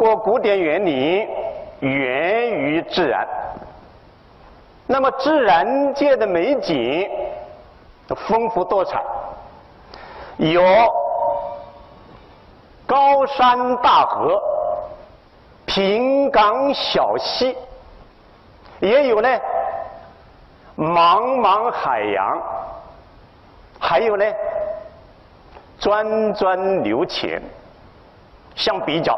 国古典园林源于自然。那么自然界的美景丰富多彩，有高山大河、平岗小溪，也有呢茫茫海洋，还有呢涓涓流泉。相比较，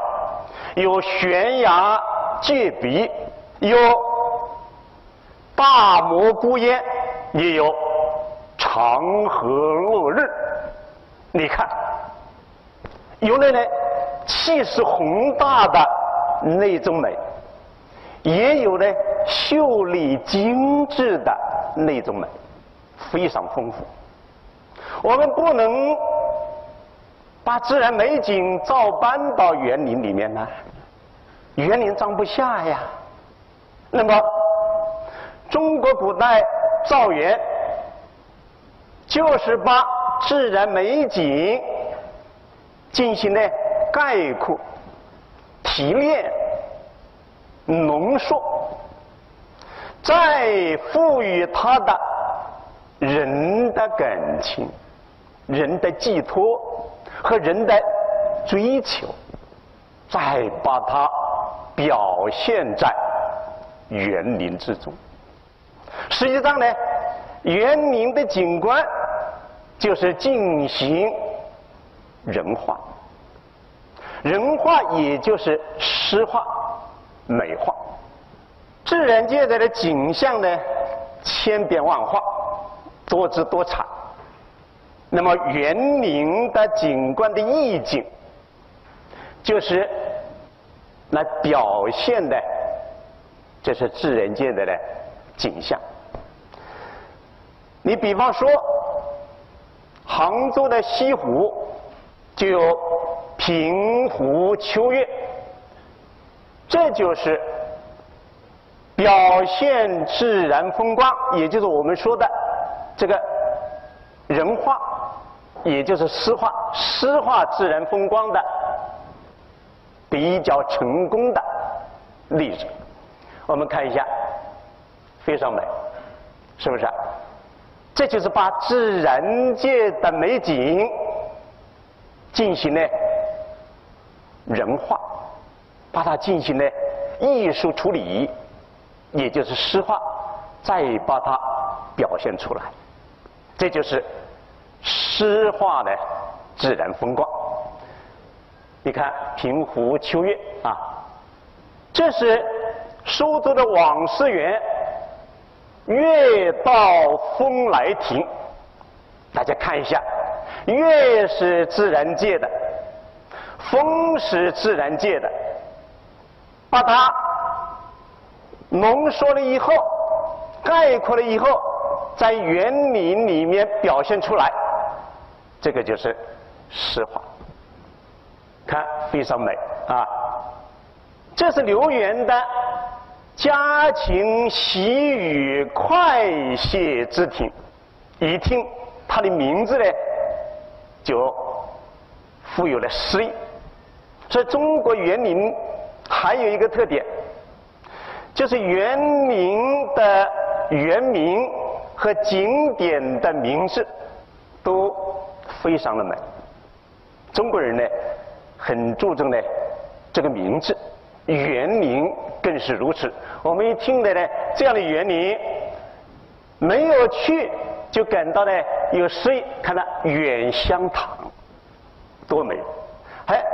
有悬崖绝壁，有大漠孤烟，也有长河落日。你看，有那呢气势宏大的那种美，也有呢秀丽精致的那种美，非常丰富。我们不能。把自然美景照搬到园林里面呢，园林装不下呀。那么，中国古代造园，就是把自然美景进行了概括、提炼、浓缩，再赋予它的人的感情、人的寄托。和人的追求，再把它表现在园林之中。实际上呢，园林的景观就是进行人化，人化也就是诗化、美化。自然界的景象呢，千变万化，多姿多彩。那么园林的景观的意境，就是来表现的，这是自然界的呢景象。你比方说，杭州的西湖就有平湖秋月，这就是表现自然风光，也就是我们说的这个人画。也就是诗画，诗画自然风光的比较成功的例子，我们看一下，非常美，是不是？这就是把自然界的美景进行了人化，把它进行了艺术处理，也就是诗画，再把它表现出来，这就是。诗化的自然风光，你看平湖秋月啊，这是苏州的网师园，月到风来亭，大家看一下，月是自然界的，风是自然界的，把它浓缩了以后，概括了以后，在园林里面表现出来。这个就是诗画，看非常美啊！这是留园的家禽喜语快谢之庭，一听它的名字呢，就富有了诗意。所以中国园林还有一个特点，就是园林的园名和景点的名字都。非常的美，中国人呢很注重呢这个名字，园林更是如此。我们一听的呢这样的园林，没有去就感到呢有诗意。看到远香堂，多美！还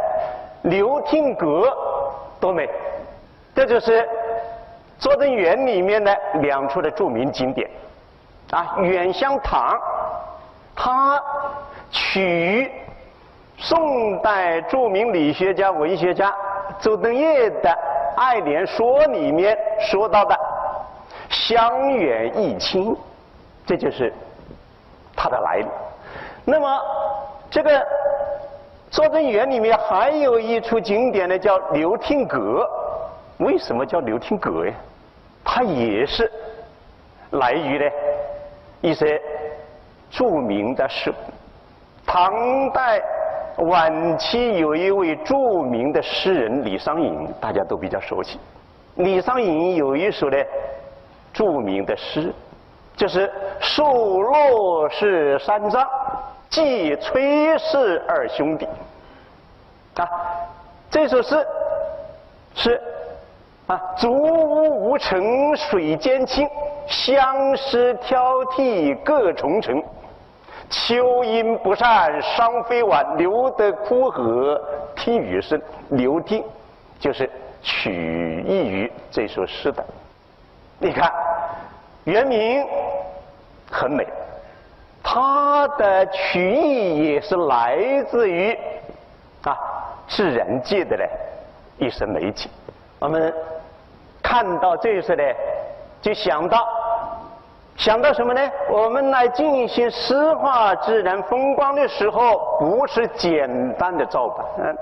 流亭阁，多美！这就是拙政园里面的两处的著名景点啊，远香堂，它。取于宋代著名理学家、文学家周敦颐的《爱莲说》里面说到的“香远益清”，这就是它的来历。那么，这个拙政园里面还有一处景点呢，叫流亭阁。为什么叫流亭阁呀？它也是来于呢一些著名的诗。唐代晚期有一位著名的诗人李商隐，大家都比较熟悉。李商隐有一首呢著名的诗，就是“树落是三丈，寄崔氏二兄弟”。啊，这首诗是啊，竹屋无尘水间清，相思挑剔各重层。秋阴不散伤飞晚，留得枯荷听雨声。留听就是取意于这首诗的。你看，原名很美，它的曲意也是来自于啊自然界的嘞一声美景。我们看到这一首呢，就想到。想到什么呢？我们来进行诗画自然风光的时候，不是简单的照搬，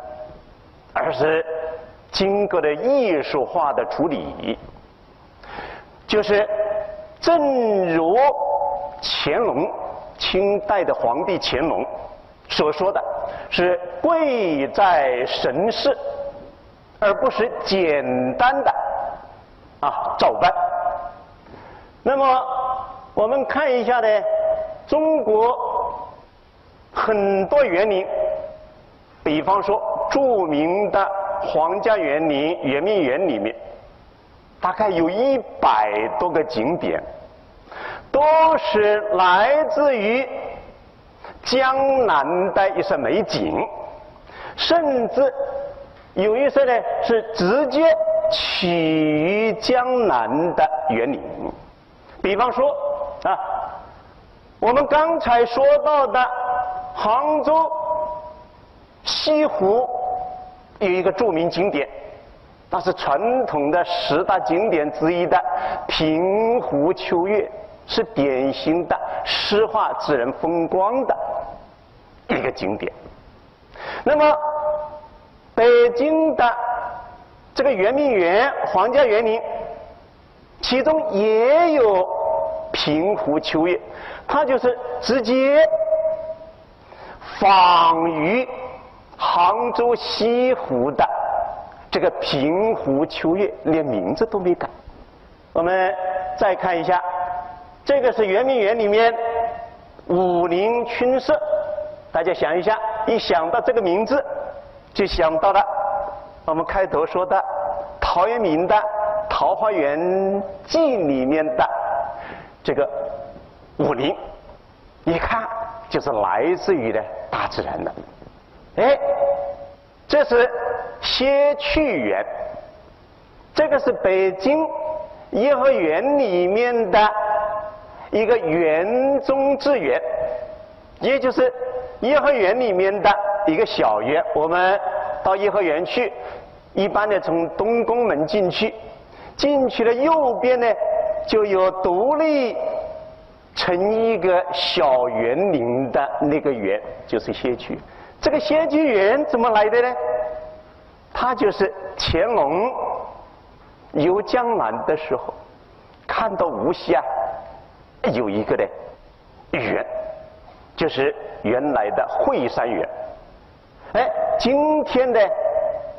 而是经过了艺术化的处理。就是正如乾隆，清代的皇帝乾隆所说的是贵在神似，而不是简单的啊照搬。那么。我们看一下呢，中国很多园林，比方说著名的皇家园林圆明园里面，大概有一百多个景点，都是来自于江南的一些美景，甚至有一些呢是直接起于江南的园林，比方说。啊，我们刚才说到的杭州西湖有一个著名景点，那是传统的十大景点之一的平湖秋月，是典型的诗画自然风光的一个景点。那么，北京的这个圆明园皇家园林，其中也有。平湖秋月，它就是直接仿于杭州西湖的这个平湖秋月，连名字都没改。我们再看一下，这个是圆明园里面武林春色，大家想一下，一想到这个名字，就想到了我们开头说的陶渊明的《桃花源记》里面的。这个武林，一看就是来自于呢大自然的。哎，这是歇去园，这个是北京颐和园里面的一个园中之园，也就是颐和园里面的一个小园。我们到颐和园去，一般的从东宫门进去，进去的右边呢。就有独立成一个小园林的那个园，就是仙居。这个仙居园怎么来的呢？它就是乾隆游江南的时候，看到无锡啊有一个的园，就是原来的惠山园。哎，今天呢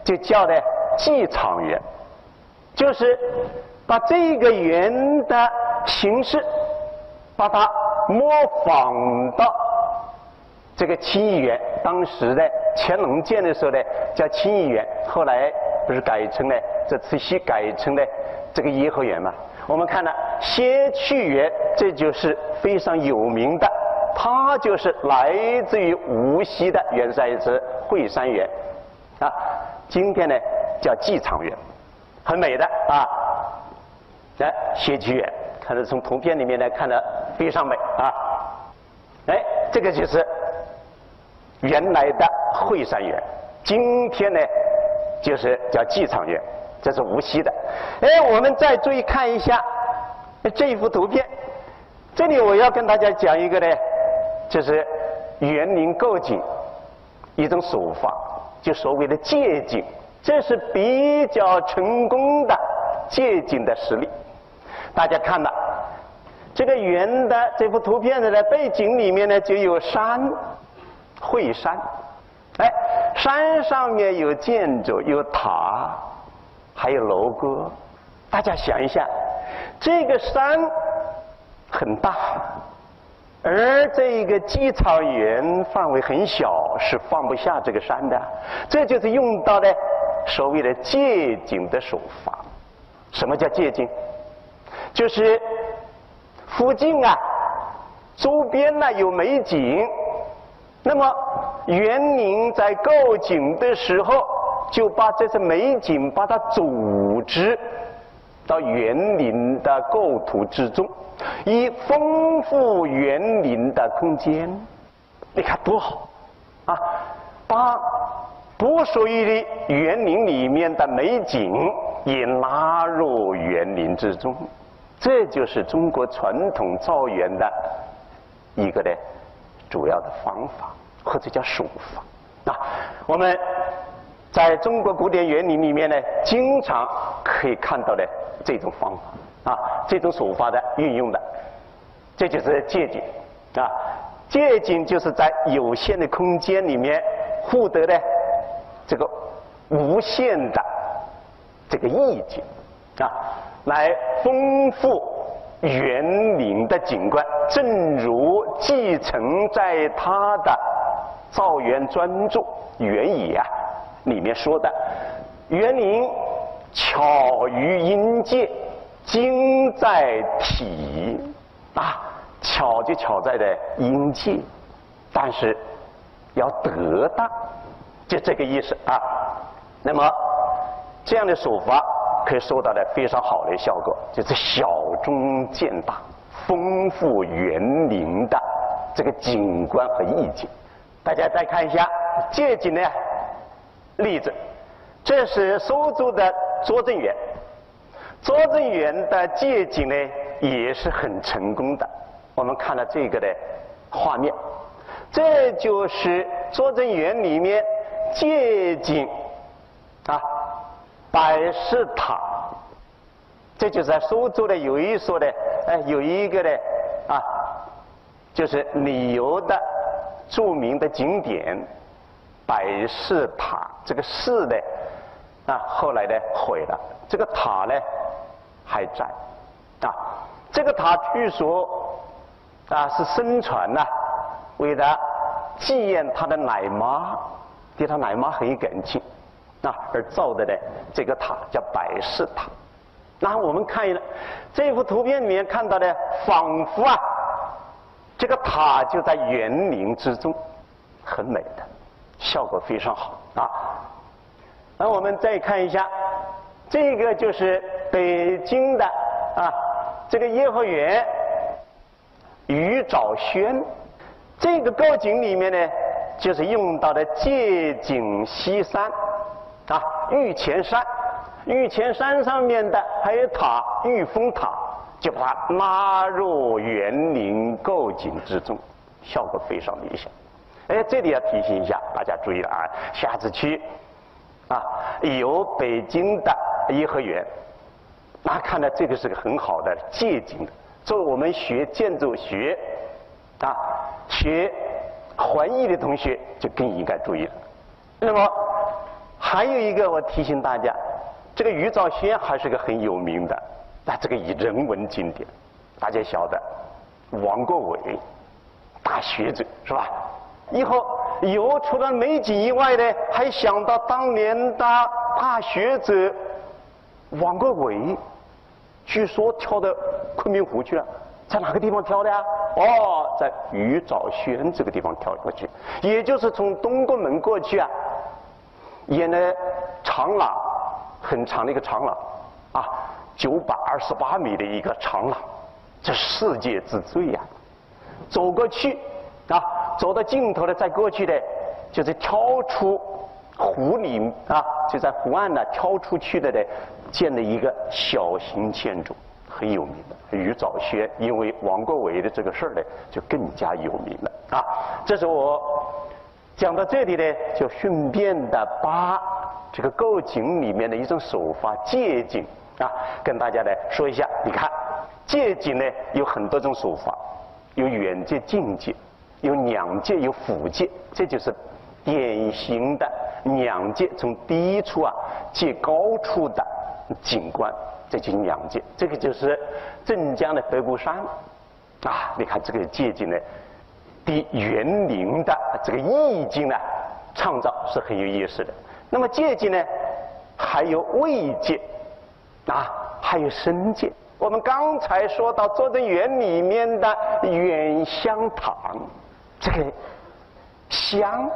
就叫的寄场园，就是。把这个园的形式，把它模仿到这个清漪园。当时的乾隆建的时候呢，叫清漪园，后来不是改成了这慈禧改成了这个颐和园嘛？我们看了仙去园，这就是非常有名的，它就是来自于无锡的原来是惠山园，啊，今天呢叫寄场园，很美的啊。来，仙居园，看到从图片里面来看的非常美啊！哎，这个就是原来的惠山园，今天呢就是叫寄场园，这是无锡的。哎，我们再注意看一下这一幅图片，这里我要跟大家讲一个呢，就是园林构景一种手法，就所谓的借景，这是比较成功的借景的实例。大家看了这个圆的这幅图片的呢背景里面呢就有山，惠山，哎，山上面有建筑，有塔，还有楼阁。大家想一下，这个山很大，而这一个姬草园范围很小，是放不下这个山的。这就是用到的所谓的借景的手法。什么叫借景？就是附近啊，周边呢有美景，那么园林在构景的时候，就把这些美景把它组织到园林的构图之中，以丰富园林的空间。你看多好啊！把不属于的园林里面的美景也拉入园林之中。这就是中国传统造园的一个呢主要的方法，或者叫手法。啊，我们在中国古典园林里面呢，经常可以看到的这种方法，啊，这种手法的运用的，这就是借景。啊，借景就是在有限的空间里面获得的这个无限的这个意境，啊。来丰富园林的景观，正如继承在他的造园专著《园野》啊里面说的：“园林巧于音界，精在体啊，巧就巧在的音界，但是要得当，就这个意思啊。那么这样的手法。”可以收到的非常好的效果，就是小中见大，丰富园林的这个景观和意境。大家再看一下借景的例子，这是苏州的拙政园，拙政园的借景呢也是很成功的。我们看了这个的画面，这就是拙政园里面借景啊。百事塔，这就是在苏州的有一所的，哎，有一个的啊，就是旅游的著名的景点百事塔。这个寺呢，啊，后来呢毁了，这个塔呢还在啊。这个塔据说啊是僧传呐，为了纪念他的奶妈，对他奶妈很有感情。啊，而造的呢，这个塔叫百事塔。那我们看一下这幅图片里面看到的，仿佛啊，这个塔就在园林之中，很美的，效果非常好啊。那我们再看一下，这个就是北京的啊，这个颐和园鱼藻轩，这个构景里面呢，就是用到的借景西山。啊，玉泉山，玉泉山上面的还有塔，玉峰塔，就把它纳入园林构景之中，效果非常理想。哎，这里要提醒一下大家注意了啊，下次去啊有北京的颐和园，那看来这个是个很好的借景。作为我们学建筑学啊学环艺的同学就更应该注意了。那么。还有一个，我提醒大家，这个余兆轩还是个很有名的，那这个以人文经典，大家晓得，王国维，大学者是吧？以后以后除了美景以外呢，还想到当年的大学者王国维，据说跳到昆明湖去了，在哪个地方跳的呀？哦，在余兆轩这个地方跳过去，也就是从东宫门过去啊。演的长廊，很长的一个长廊，啊，九百二十八米的一个长廊，这世界之最呀！走过去，啊，走到尽头的再过去的，就是跳出湖里啊，就在湖岸呢跳出去的呢，建了一个小型建筑，很有名的余藻轩，因为王国维的这个事儿呢，就更加有名了啊！这是我。讲到这里呢，就顺便的把这个构景里面的一种手法借景啊，跟大家来说一下。你看，借景呢有很多种手法，有远借、近借，有两借、有辅借，这就是典型的两界从低处啊借高处的景观，这就是两界。这个就是镇江的白骨山啊！你看这个借景呢，的园林的这个意境呢，创造是很有意思的。那么借景呢，还有慰藉啊，还有生界。我们刚才说到拙政园里面的远香堂，这个香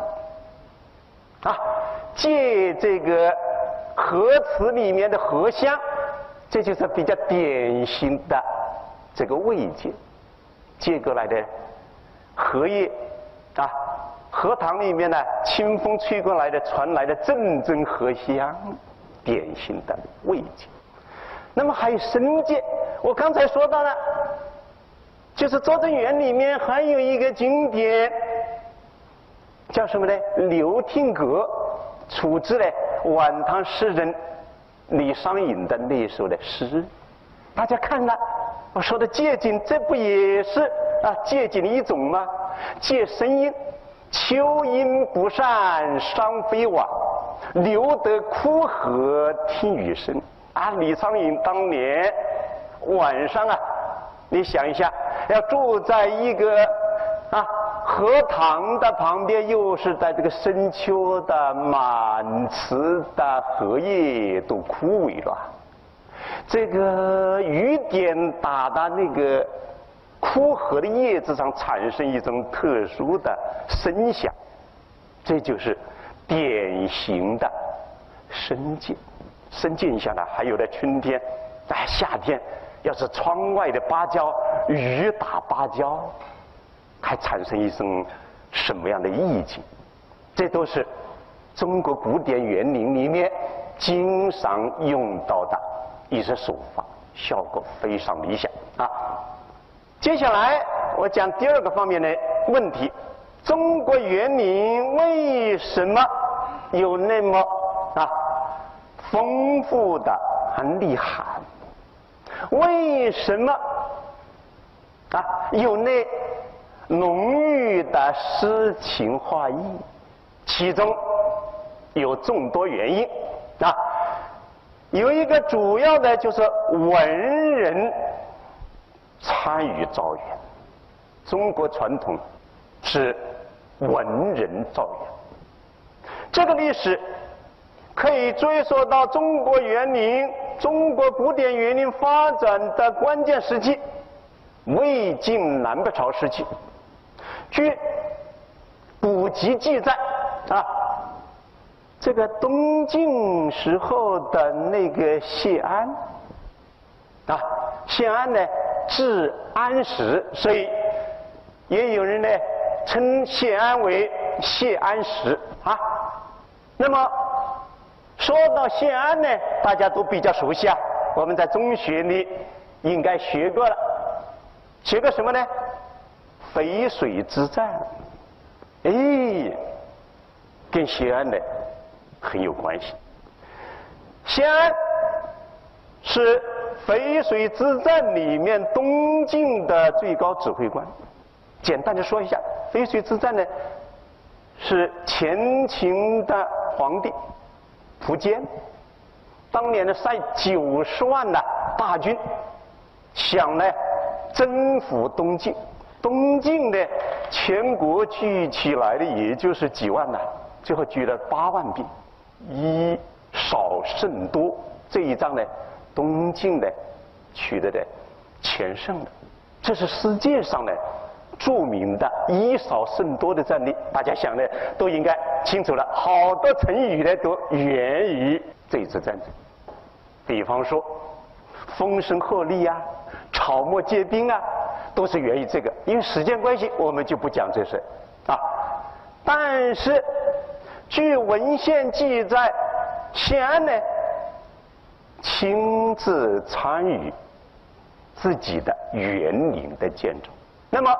啊，借这个荷池里面的荷香，这就是比较典型的这个味觉，借过来的荷叶啊，荷塘里面呢，清风吹过来的传来的阵阵荷香，典型的味觉。那么还有深界，我刚才说到了，就是拙政园里面还有一个景点，叫什么呢？刘听阁，出自呢晚唐诗人李商隐的那首的诗。大家看了，我说的借景，这不也是啊借景的一种吗？借声音，秋阴不散伤飞往，留得枯荷听雨声。啊，李商隐当年晚上啊，你想一下，要住在一个啊荷塘的旁边，又是在这个深秋的满池的荷叶都枯萎了，这个雨点打的那个枯荷的叶子上，产生一种特殊的声响，这就是典型的声境。深静下来，还有的春天，在夏天，要是窗外的芭蕉雨打芭蕉，还产生一种什么样的意境？这都是中国古典园林里面经常用到的一些手法，效果非常理想啊。接下来我讲第二个方面的问题：中国园林为什么有那么啊？丰富的很厉害，为什么啊？有那浓郁的诗情画意，其中有众多原因啊。有一个主要的就是文人参与造园，中国传统是文人造园，这个历史。可以追溯到中国园林、中国古典园林发展的关键时期——魏晋南北朝时期。据古籍记载，啊，这个东晋时候的那个谢安，啊，谢安呢字安石，所以也有人呢称谢安为谢安石啊。那么。说到谢安呢，大家都比较熟悉啊。我们在中学里应该学过了，学过什么呢？淝水之战，哎，跟谢安呢很有关系。谢安是淝水之战里面东晋的最高指挥官。简单的说一下，淝水之战呢是前秦的皇帝。苻坚当年呢，率九十万的大军，想呢征服东晋。东晋的全国聚起来的也就是几万呐，最后聚了八万兵，以少胜多。这一仗呢，东晋呢取得的全胜的，这是世界上呢。著名的以少胜多的战例，大家想的都应该清楚了。好多成语呢都源于这一次战争，比方说风声鹤唳啊、草木皆兵啊，都是源于这个。因为时间关系，我们就不讲这事啊。但是据文献记载，谢安呢亲自参与自己的园林的建筑，那么。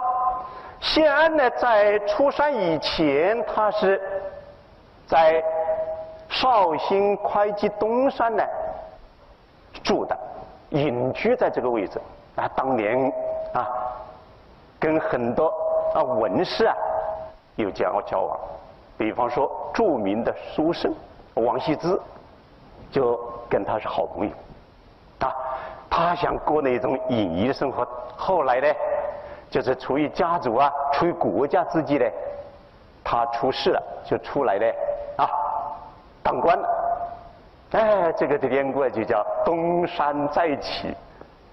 谢安呢，在出山以前，他是在绍兴会稽东山呢住的，隐居在这个位置。啊，当年啊，跟很多啊文士啊有交交往，比方说著名的书生王羲之，就跟他是好朋友，啊，他想过那种隐逸的生活，后来呢，就是出于家族啊，出于国家之际呢，他出事了，就出来呢，啊，当官了，哎，这个典故就叫东山再起，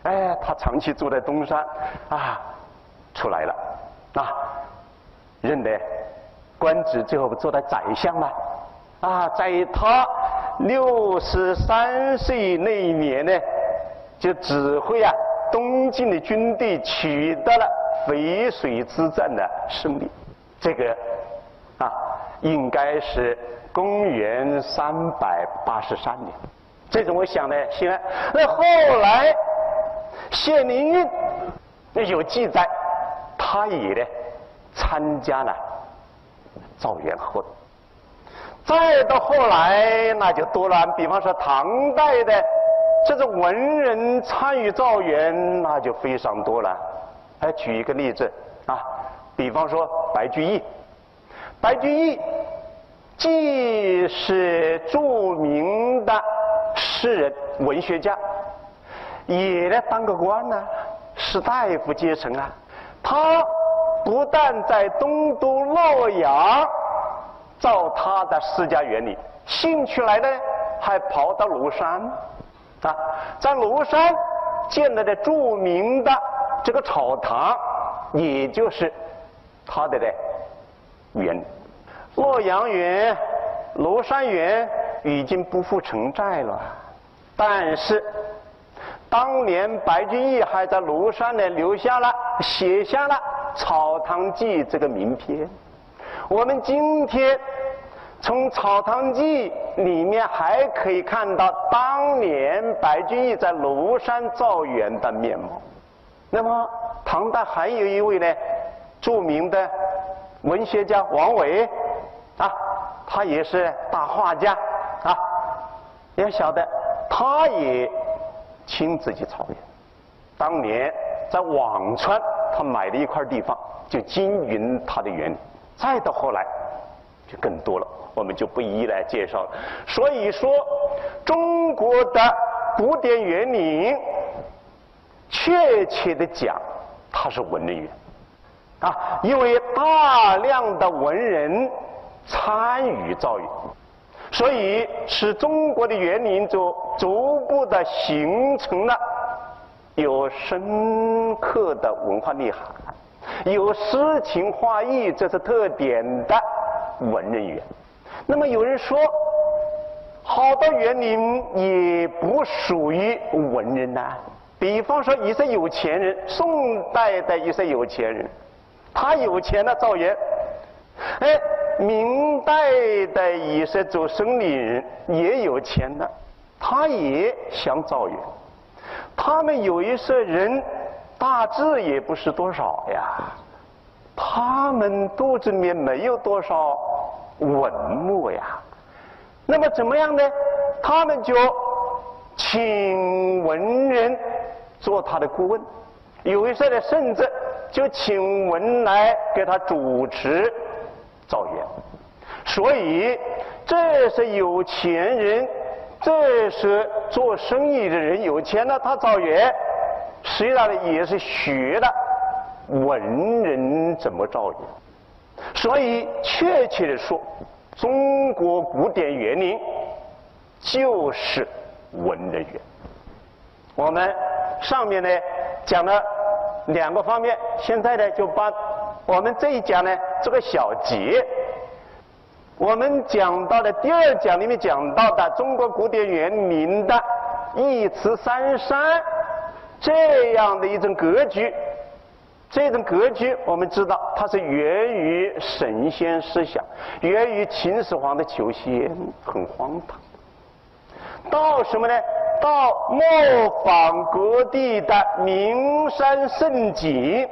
哎，他长期住在东山，啊，出来了，啊，认得。官职最后不做到宰相吗？啊，在他六十三岁那一年呢，就指挥啊东晋的军队取得了淝水之战的胜利。这个啊，应该是公元三百八十三年。这种我想呢，行。那后来谢灵运那有记载，他也呢参加了。造元后，再到后来那就多了。比方说唐代的这种文人参与造园，那就非常多了。来举一个例子啊，比方说白居易。白居易既是著名的诗人、文学家，也来当个官呢，是大夫阶层啊。他。不但在东都洛阳造他的私家园林，兴趣来呢，还跑到庐山啊，在庐山建了的著名的这个草堂，也就是他的的园。洛阳园、庐山园已经不复存在了，但是当年白居易还在庐山呢留下了写下了。《草堂记》这个名篇，我们今天从《草堂记》里面还可以看到当年白居易在庐山造园的面貌。那么，唐代还有一位呢，著名的文学家王维啊，他也是大画家啊，要晓得，他也亲自去草园，当年在辋川。他买了一块地方，就经营他的园林。再到后来，就更多了，我们就不一一来介绍了。所以说，中国的古典园林，确切的讲，它是文人园啊，因为大量的文人参与造园，所以使中国的园林就逐步的形成了。有深刻的文化内涵，有诗情画意，这是特点的文人园。那么有人说，好多园林也不属于文人呐。比方说一些有钱人，宋代的一些有钱人，他有钱了造园。哎，明代的一些做生意人也有钱了，他也想造园。他们有一些人，大致也不是多少呀。他们肚子里面没有多少文物呀。那么怎么样呢？他们就请文人做他的顾问，有一些呢，甚至就请文来给他主持造园。所以这是有钱人。这是做生意的人有钱了，他造园，实际上呢也是学的文人怎么造园。所以确切的说，中国古典园林就是文人园。我们上面呢讲了两个方面，现在呢就把我们这一讲呢这个小结。我们讲到的第二讲里面讲到的中国古典园林的一池三山这样的一种格局，这种格局我们知道它是源于神仙思想，源于秦始皇的求仙，很荒唐。到什么呢？到模仿各地的名山胜景，